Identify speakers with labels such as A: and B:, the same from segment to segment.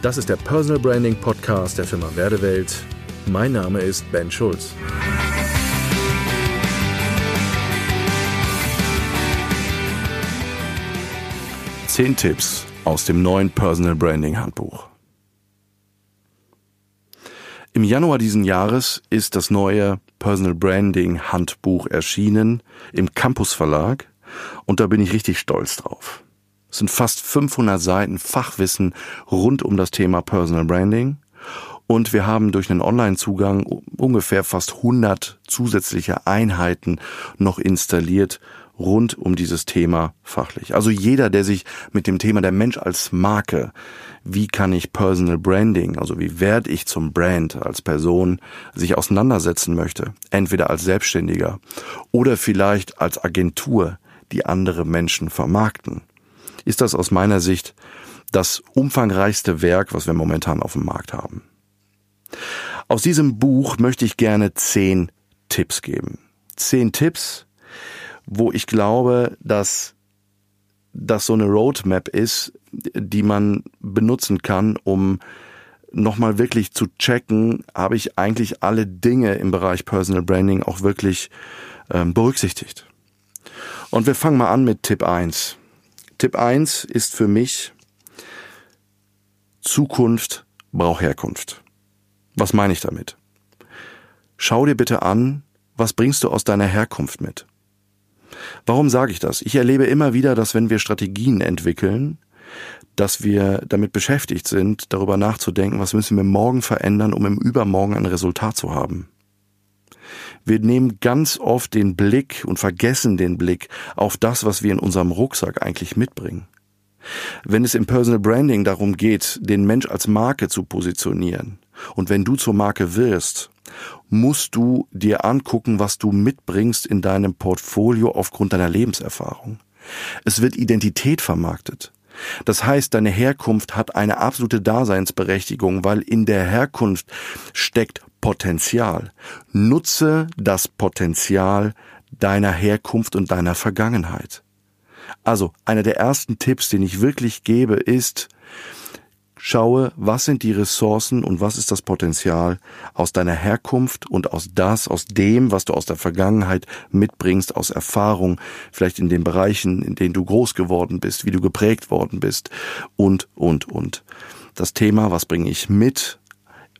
A: Das ist der Personal Branding Podcast der Firma Werdewelt. Mein Name ist Ben Schulz. Zehn Tipps aus dem neuen Personal Branding Handbuch. Im Januar diesen Jahres ist das neue Personal Branding Handbuch erschienen im Campus Verlag und da bin ich richtig stolz drauf. Es sind fast 500 Seiten Fachwissen rund um das Thema Personal Branding. Und wir haben durch einen Online-Zugang ungefähr fast 100 zusätzliche Einheiten noch installiert rund um dieses Thema fachlich. Also jeder, der sich mit dem Thema der Mensch als Marke, wie kann ich Personal Branding, also wie werde ich zum Brand als Person, sich auseinandersetzen möchte, entweder als Selbstständiger oder vielleicht als Agentur, die andere Menschen vermarkten ist das aus meiner Sicht das umfangreichste Werk, was wir momentan auf dem Markt haben. Aus diesem Buch möchte ich gerne zehn Tipps geben. Zehn Tipps, wo ich glaube, dass das so eine Roadmap ist, die man benutzen kann, um nochmal wirklich zu checken, habe ich eigentlich alle Dinge im Bereich Personal Branding auch wirklich ähm, berücksichtigt. Und wir fangen mal an mit Tipp 1. Tipp 1 ist für mich, Zukunft braucht Herkunft. Was meine ich damit? Schau dir bitte an, was bringst du aus deiner Herkunft mit? Warum sage ich das? Ich erlebe immer wieder, dass wenn wir Strategien entwickeln, dass wir damit beschäftigt sind, darüber nachzudenken, was müssen wir morgen verändern, um im Übermorgen ein Resultat zu haben. Wir nehmen ganz oft den Blick und vergessen den Blick auf das, was wir in unserem Rucksack eigentlich mitbringen. Wenn es im Personal Branding darum geht, den Mensch als Marke zu positionieren, und wenn du zur Marke wirst, musst du dir angucken, was du mitbringst in deinem Portfolio aufgrund deiner Lebenserfahrung. Es wird Identität vermarktet. Das heißt, deine Herkunft hat eine absolute Daseinsberechtigung, weil in der Herkunft steckt Potenzial. Nutze das Potenzial deiner Herkunft und deiner Vergangenheit. Also, einer der ersten Tipps, den ich wirklich gebe, ist, schaue, was sind die Ressourcen und was ist das Potenzial aus deiner Herkunft und aus das, aus dem, was du aus der Vergangenheit mitbringst, aus Erfahrung, vielleicht in den Bereichen, in denen du groß geworden bist, wie du geprägt worden bist und, und, und. Das Thema, was bringe ich mit,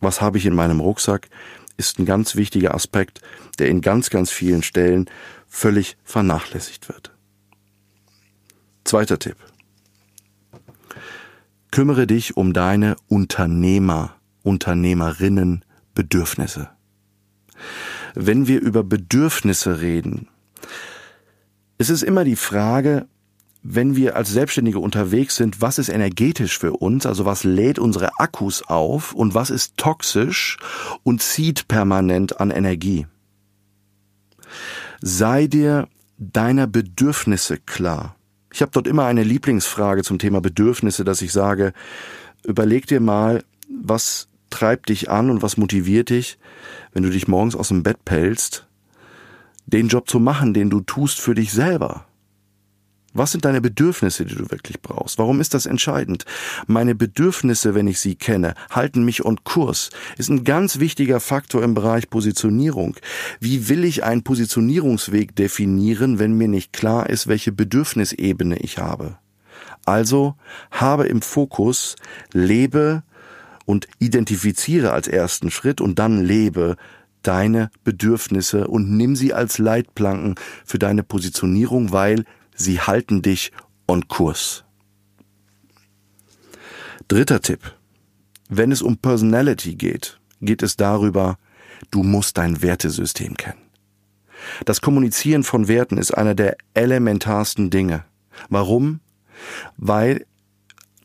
A: was habe ich in meinem Rucksack, ist ein ganz wichtiger Aspekt, der in ganz, ganz vielen Stellen völlig vernachlässigt wird. Zweiter Tipp. Kümmere dich um deine Unternehmer, Unternehmerinnen Bedürfnisse. Wenn wir über Bedürfnisse reden, es ist immer die Frage, wenn wir als Selbstständige unterwegs sind, was ist energetisch für uns, also was lädt unsere Akkus auf und was ist toxisch und zieht permanent an Energie. Sei dir deiner Bedürfnisse klar. Ich habe dort immer eine Lieblingsfrage zum Thema Bedürfnisse, dass ich sage, überleg dir mal, was treibt dich an und was motiviert dich, wenn du dich morgens aus dem Bett pellst, den Job zu machen, den du tust für dich selber. Was sind deine Bedürfnisse, die du wirklich brauchst? Warum ist das entscheidend? Meine Bedürfnisse, wenn ich sie kenne, halten mich on Kurs. Ist ein ganz wichtiger Faktor im Bereich Positionierung. Wie will ich einen Positionierungsweg definieren, wenn mir nicht klar ist, welche Bedürfnisebene ich habe? Also habe im Fokus, lebe und identifiziere als ersten Schritt und dann lebe deine Bedürfnisse und nimm sie als Leitplanken für deine Positionierung, weil sie halten dich on Kurs. Dritter Tipp. Wenn es um Personality geht, geht es darüber, du musst dein Wertesystem kennen. Das Kommunizieren von Werten ist einer der elementarsten Dinge. Warum? Weil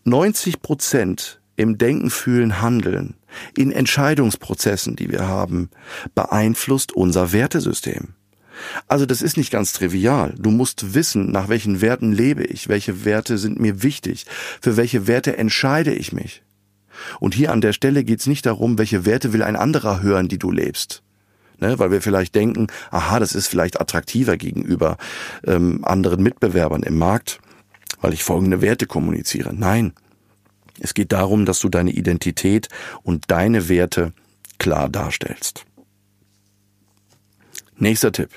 A: 90 Prozent im Denken, Fühlen, Handeln, in Entscheidungsprozessen, die wir haben, beeinflusst unser Wertesystem. Also das ist nicht ganz trivial. Du musst wissen, nach welchen Werten lebe ich, welche Werte sind mir wichtig, für welche Werte entscheide ich mich. Und hier an der Stelle geht es nicht darum, welche Werte will ein anderer hören, die du lebst. Ne, weil wir vielleicht denken, aha, das ist vielleicht attraktiver gegenüber ähm, anderen Mitbewerbern im Markt, weil ich folgende Werte kommuniziere. Nein, Es geht darum, dass du deine Identität und deine Werte klar darstellst. Nächster Tipp.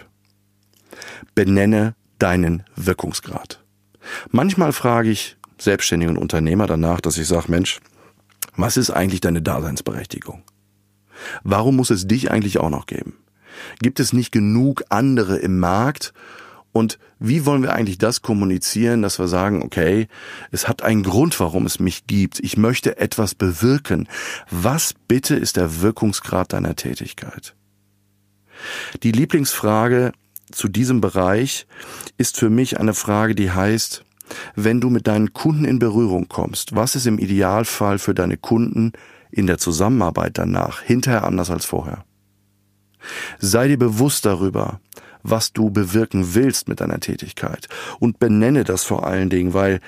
A: Benenne deinen Wirkungsgrad. Manchmal frage ich Selbstständige und Unternehmer danach, dass ich sage, Mensch, was ist eigentlich deine Daseinsberechtigung? Warum muss es dich eigentlich auch noch geben? Gibt es nicht genug andere im Markt? Und wie wollen wir eigentlich das kommunizieren, dass wir sagen, okay, es hat einen Grund, warum es mich gibt. Ich möchte etwas bewirken. Was bitte ist der Wirkungsgrad deiner Tätigkeit? Die Lieblingsfrage zu diesem Bereich ist für mich eine Frage, die heißt, wenn du mit deinen Kunden in Berührung kommst, was ist im Idealfall für deine Kunden in der Zusammenarbeit danach hinterher anders als vorher? Sei dir bewusst darüber, was du bewirken willst mit deiner Tätigkeit und benenne das vor allen Dingen, weil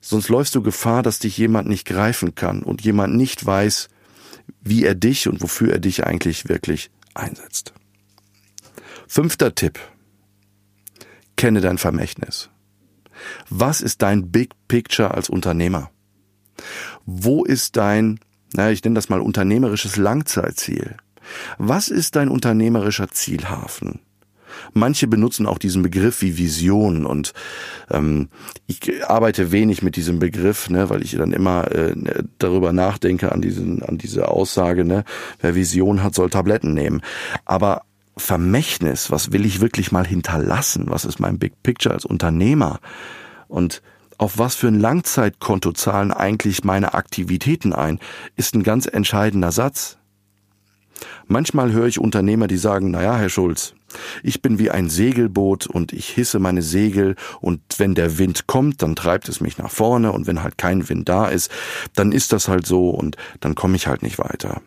A: sonst läufst du Gefahr, dass dich jemand nicht greifen kann und jemand nicht weiß, wie er dich und wofür er dich eigentlich wirklich einsetzt. Fünfter Tipp. Kenne dein Vermächtnis. Was ist dein Big Picture als Unternehmer? Wo ist dein, naja, ich nenne das mal unternehmerisches Langzeitziel? Was ist dein unternehmerischer Zielhafen? Manche benutzen auch diesen Begriff wie Vision und ähm, ich arbeite wenig mit diesem Begriff, ne, weil ich dann immer äh, darüber nachdenke an diesen an diese Aussage, ne, wer Vision hat, soll Tabletten nehmen. Aber Vermächtnis, was will ich wirklich mal hinterlassen? Was ist mein Big Picture als Unternehmer? Und auf was für ein Langzeitkonto zahlen eigentlich meine Aktivitäten ein, ist ein ganz entscheidender Satz. Manchmal höre ich Unternehmer, die sagen, naja, Herr Schulz, ich bin wie ein Segelboot und ich hisse meine Segel und wenn der Wind kommt, dann treibt es mich nach vorne und wenn halt kein Wind da ist, dann ist das halt so und dann komme ich halt nicht weiter.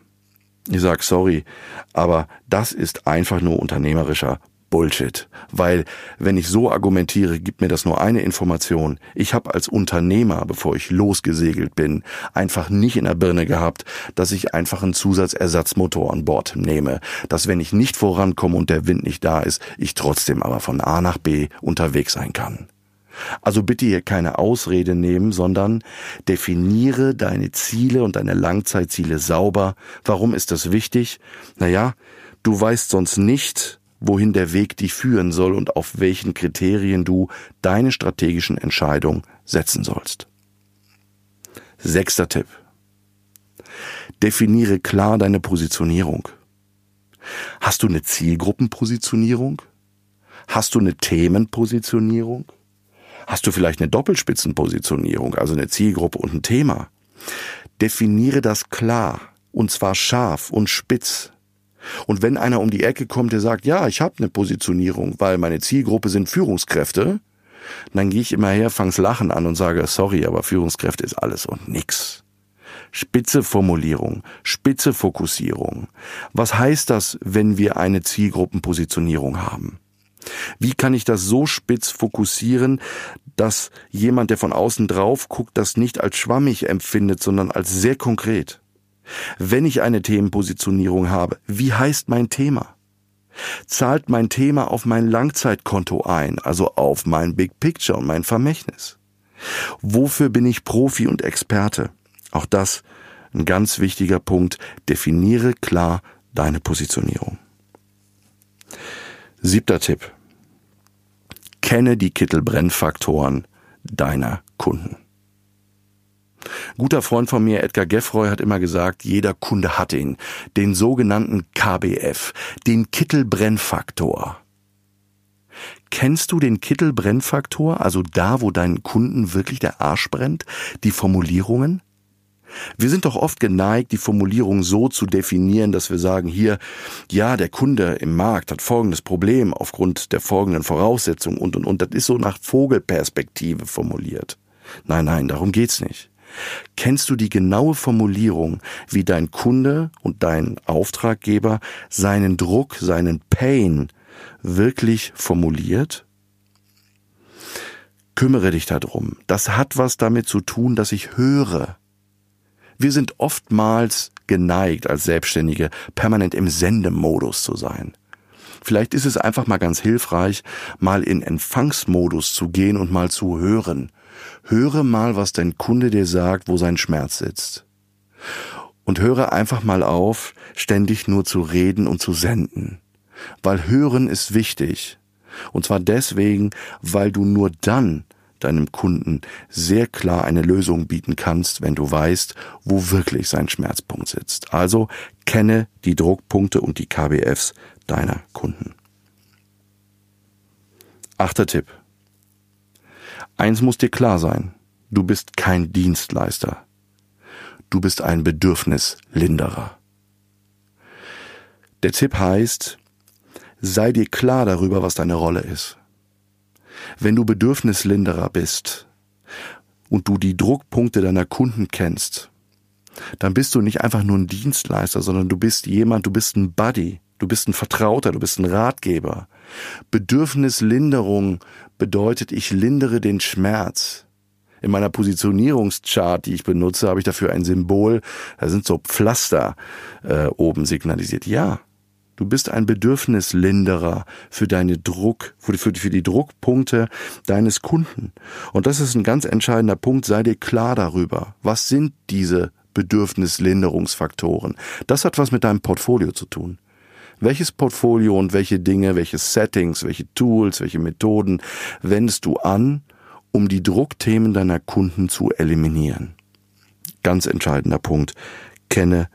A: Ich sag sorry, aber das ist einfach nur unternehmerischer Bullshit. Weil wenn ich so argumentiere, gibt mir das nur eine Information. Ich habe als Unternehmer, bevor ich losgesegelt bin, einfach nicht in der Birne gehabt, dass ich einfach einen Zusatzersatzmotor an Bord nehme. Dass wenn ich nicht vorankomme und der Wind nicht da ist, ich trotzdem aber von A nach B unterwegs sein kann. Also bitte hier keine Ausrede nehmen, sondern definiere deine Ziele und deine Langzeitziele sauber. Warum ist das wichtig? Naja, du weißt sonst nicht, wohin der Weg dich führen soll und auf welchen Kriterien du deine strategischen Entscheidungen setzen sollst. Sechster Tipp. Definiere klar deine Positionierung. Hast du eine Zielgruppenpositionierung? Hast du eine Themenpositionierung? Hast du vielleicht eine Doppelspitzenpositionierung, also eine Zielgruppe und ein Thema? Definiere das klar, und zwar scharf und spitz. Und wenn einer um die Ecke kommt, der sagt, ja, ich habe eine Positionierung, weil meine Zielgruppe sind Führungskräfte, dann gehe ich immer her, fangs Lachen an und sage, sorry, aber Führungskräfte ist alles und nix. Spitze Formulierung, spitze Fokussierung. Was heißt das, wenn wir eine Zielgruppenpositionierung haben? Wie kann ich das so spitz fokussieren, dass jemand, der von außen drauf guckt, das nicht als schwammig empfindet, sondern als sehr konkret? Wenn ich eine Themenpositionierung habe, wie heißt mein Thema? Zahlt mein Thema auf mein Langzeitkonto ein, also auf mein Big Picture und mein Vermächtnis? Wofür bin ich Profi und Experte? Auch das ein ganz wichtiger Punkt. Definiere klar deine Positionierung. Siebter Tipp. Kenne die Kittelbrennfaktoren deiner Kunden. Guter Freund von mir, Edgar Geffroy, hat immer gesagt, jeder Kunde hat ihn, den sogenannten KBF, den Kittelbrennfaktor. Kennst du den Kittelbrennfaktor, also da, wo deinen Kunden wirklich der Arsch brennt, die Formulierungen? Wir sind doch oft geneigt, die Formulierung so zu definieren, dass wir sagen, hier, ja, der Kunde im Markt hat folgendes Problem aufgrund der folgenden Voraussetzungen und, und, und. Das ist so nach Vogelperspektive formuliert. Nein, nein, darum geht's nicht. Kennst du die genaue Formulierung, wie dein Kunde und dein Auftraggeber seinen Druck, seinen Pain wirklich formuliert? Kümmere dich darum. Das hat was damit zu tun, dass ich höre. Wir sind oftmals geneigt, als Selbstständige permanent im Sendemodus zu sein. Vielleicht ist es einfach mal ganz hilfreich, mal in Empfangsmodus zu gehen und mal zu hören. Höre mal, was dein Kunde dir sagt, wo sein Schmerz sitzt. Und höre einfach mal auf, ständig nur zu reden und zu senden. Weil hören ist wichtig. Und zwar deswegen, weil du nur dann deinem Kunden sehr klar eine Lösung bieten kannst, wenn du weißt, wo wirklich sein Schmerzpunkt sitzt. Also kenne die Druckpunkte und die KBFs deiner Kunden. Achter Tipp. Eins muss dir klar sein. Du bist kein Dienstleister. Du bist ein Bedürfnislinderer. Der Tipp heißt, sei dir klar darüber, was deine Rolle ist. Wenn du Bedürfnislinderer bist und du die Druckpunkte deiner Kunden kennst, dann bist du nicht einfach nur ein Dienstleister, sondern du bist jemand, du bist ein Buddy, du bist ein Vertrauter, du bist ein Ratgeber. Bedürfnislinderung bedeutet, ich lindere den Schmerz. In meiner Positionierungschart, die ich benutze, habe ich dafür ein Symbol, da sind so Pflaster äh, oben signalisiert. Ja, Du bist ein Bedürfnislinderer für deine Druck, für die, Druckpunkte deines Kunden. Und das ist ein ganz entscheidender Punkt. Sei dir klar darüber. Was sind diese Bedürfnislinderungsfaktoren? Das hat was mit deinem Portfolio zu tun. Welches Portfolio und welche Dinge, welche Settings, welche Tools, welche Methoden wendest du an, um die Druckthemen deiner Kunden zu eliminieren? Ganz entscheidender Punkt. Kenne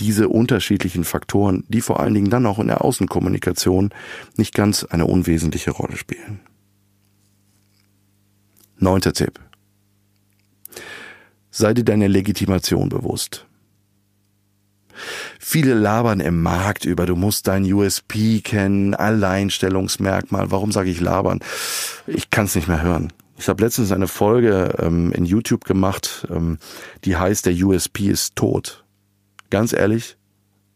A: diese unterschiedlichen Faktoren, die vor allen Dingen dann auch in der Außenkommunikation nicht ganz eine unwesentliche Rolle spielen. Neunter Tipp. Sei dir deine Legitimation bewusst. Viele labern im Markt über, du musst dein USP kennen, Alleinstellungsmerkmal. Warum sage ich labern? Ich kann es nicht mehr hören. Ich habe letztens eine Folge ähm, in YouTube gemacht, ähm, die heißt, der USP ist tot ganz ehrlich,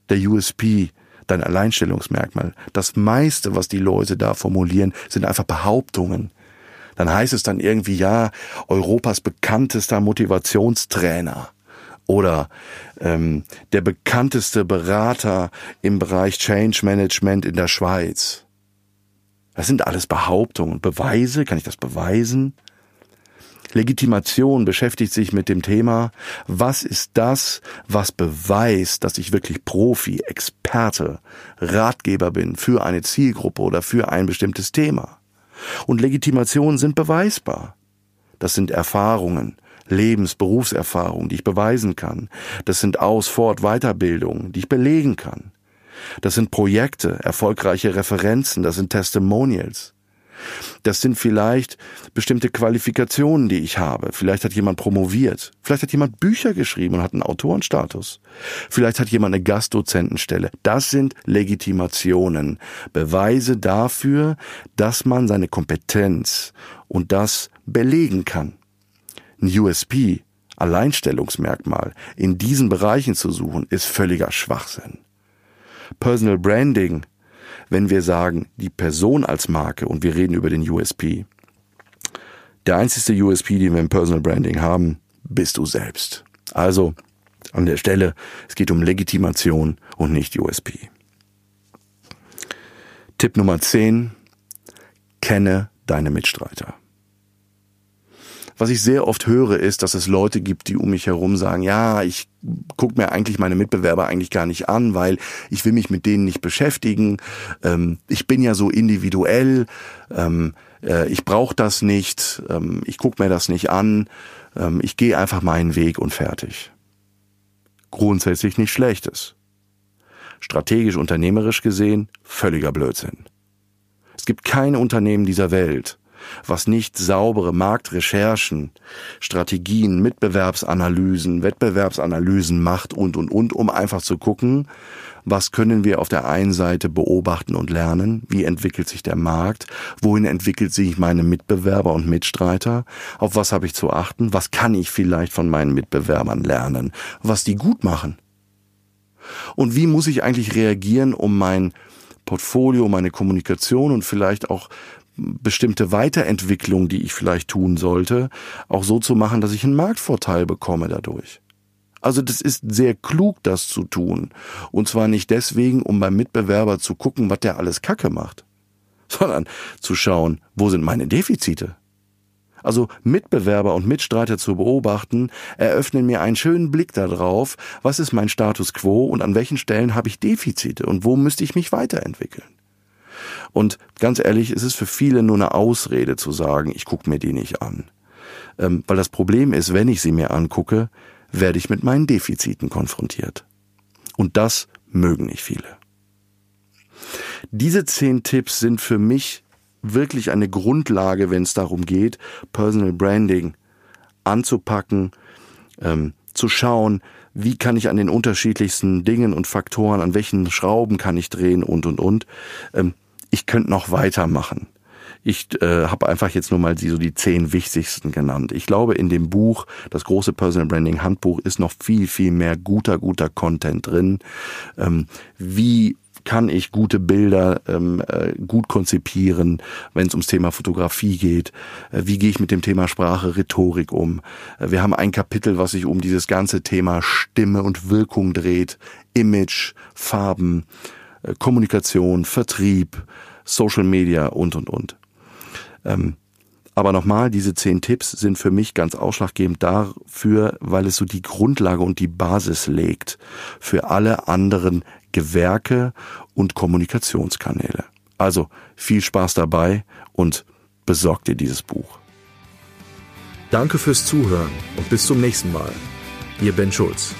A: der USP, dein Alleinstellungsmerkmal, das meiste, was die Leute da formulieren, sind einfach Behauptungen. Dann heißt es dann irgendwie, ja, Europas bekanntester Motivationstrainer oder ähm, der bekannteste Berater im Bereich Change Management in der Schweiz. Das sind alles Behauptungen. Beweise, kann ich das beweisen? Legitimation beschäftigt sich mit dem Thema, was ist das, was beweist, dass ich wirklich Profi, Experte, Ratgeber bin für eine Zielgruppe oder für ein bestimmtes Thema. Und Legitimationen sind beweisbar. Das sind Erfahrungen, Lebens-, Berufserfahrungen, die ich beweisen kann. Das sind Aus-, Fort-, Weiterbildungen, die ich belegen kann. Das sind Projekte, erfolgreiche Referenzen, das sind Testimonials. Das sind vielleicht bestimmte Qualifikationen, die ich habe. Vielleicht hat jemand promoviert. Vielleicht hat jemand Bücher geschrieben und hat einen Autorenstatus. Vielleicht hat jemand eine Gastdozentenstelle. Das sind Legitimationen. Beweise dafür, dass man seine Kompetenz und das belegen kann. Ein USP, Alleinstellungsmerkmal, in diesen Bereichen zu suchen, ist völliger Schwachsinn. Personal Branding wenn wir sagen, die Person als Marke und wir reden über den USP. Der einzige USP, den wir im Personal Branding haben, bist du selbst. Also an der Stelle, es geht um Legitimation und nicht USP. Tipp Nummer 10. Kenne deine Mitstreiter. Was ich sehr oft höre, ist, dass es Leute gibt, die um mich herum sagen, ja, ich gucke mir eigentlich meine Mitbewerber eigentlich gar nicht an, weil ich will mich mit denen nicht beschäftigen. Ähm, ich bin ja so individuell, ähm, äh, ich brauche das nicht, ähm, ich gucke mir das nicht an, ähm, ich gehe einfach meinen Weg und fertig. Grundsätzlich nicht schlechtes. Strategisch, unternehmerisch gesehen, völliger Blödsinn. Es gibt kein Unternehmen dieser Welt, was nicht saubere Marktrecherchen, Strategien, Mitbewerbsanalysen, Wettbewerbsanalysen macht und, und, und, um einfach zu gucken, was können wir auf der einen Seite beobachten und lernen? Wie entwickelt sich der Markt? Wohin entwickelt sich meine Mitbewerber und Mitstreiter? Auf was habe ich zu achten? Was kann ich vielleicht von meinen Mitbewerbern lernen? Was die gut machen? Und wie muss ich eigentlich reagieren, um mein Portfolio, meine Kommunikation und vielleicht auch bestimmte Weiterentwicklung, die ich vielleicht tun sollte, auch so zu machen, dass ich einen Marktvorteil bekomme dadurch. Also das ist sehr klug, das zu tun. Und zwar nicht deswegen, um beim Mitbewerber zu gucken, was der alles Kacke macht, sondern zu schauen, wo sind meine Defizite. Also Mitbewerber und Mitstreiter zu beobachten, eröffnen mir einen schönen Blick darauf, was ist mein Status quo und an welchen Stellen habe ich Defizite und wo müsste ich mich weiterentwickeln. Und ganz ehrlich, es ist für viele nur eine Ausrede zu sagen, ich gucke mir die nicht an. Ähm, weil das Problem ist, wenn ich sie mir angucke, werde ich mit meinen Defiziten konfrontiert. Und das mögen nicht viele. Diese zehn Tipps sind für mich wirklich eine Grundlage, wenn es darum geht, Personal Branding anzupacken, ähm, zu schauen, wie kann ich an den unterschiedlichsten Dingen und Faktoren, an welchen Schrauben kann ich drehen und und und. Ähm, ich könnte noch weitermachen. Ich äh, habe einfach jetzt nur mal die, so die zehn wichtigsten genannt. Ich glaube, in dem Buch, das große Personal Branding Handbuch, ist noch viel, viel mehr guter, guter Content drin. Ähm, wie kann ich gute Bilder ähm, äh, gut konzipieren, wenn es ums Thema Fotografie geht? Äh, wie gehe ich mit dem Thema Sprache, Rhetorik um? Äh, wir haben ein Kapitel, was sich um dieses ganze Thema Stimme und Wirkung dreht, Image, Farben, Kommunikation, Vertrieb, Social Media und und und. Ähm, aber nochmal, diese zehn Tipps sind für mich ganz ausschlaggebend dafür, weil es so die Grundlage und die Basis legt für alle anderen Gewerke und Kommunikationskanäle. Also viel Spaß dabei und besorgt dir dieses Buch.
B: Danke fürs Zuhören und bis zum nächsten Mal. Ihr Ben Schulz.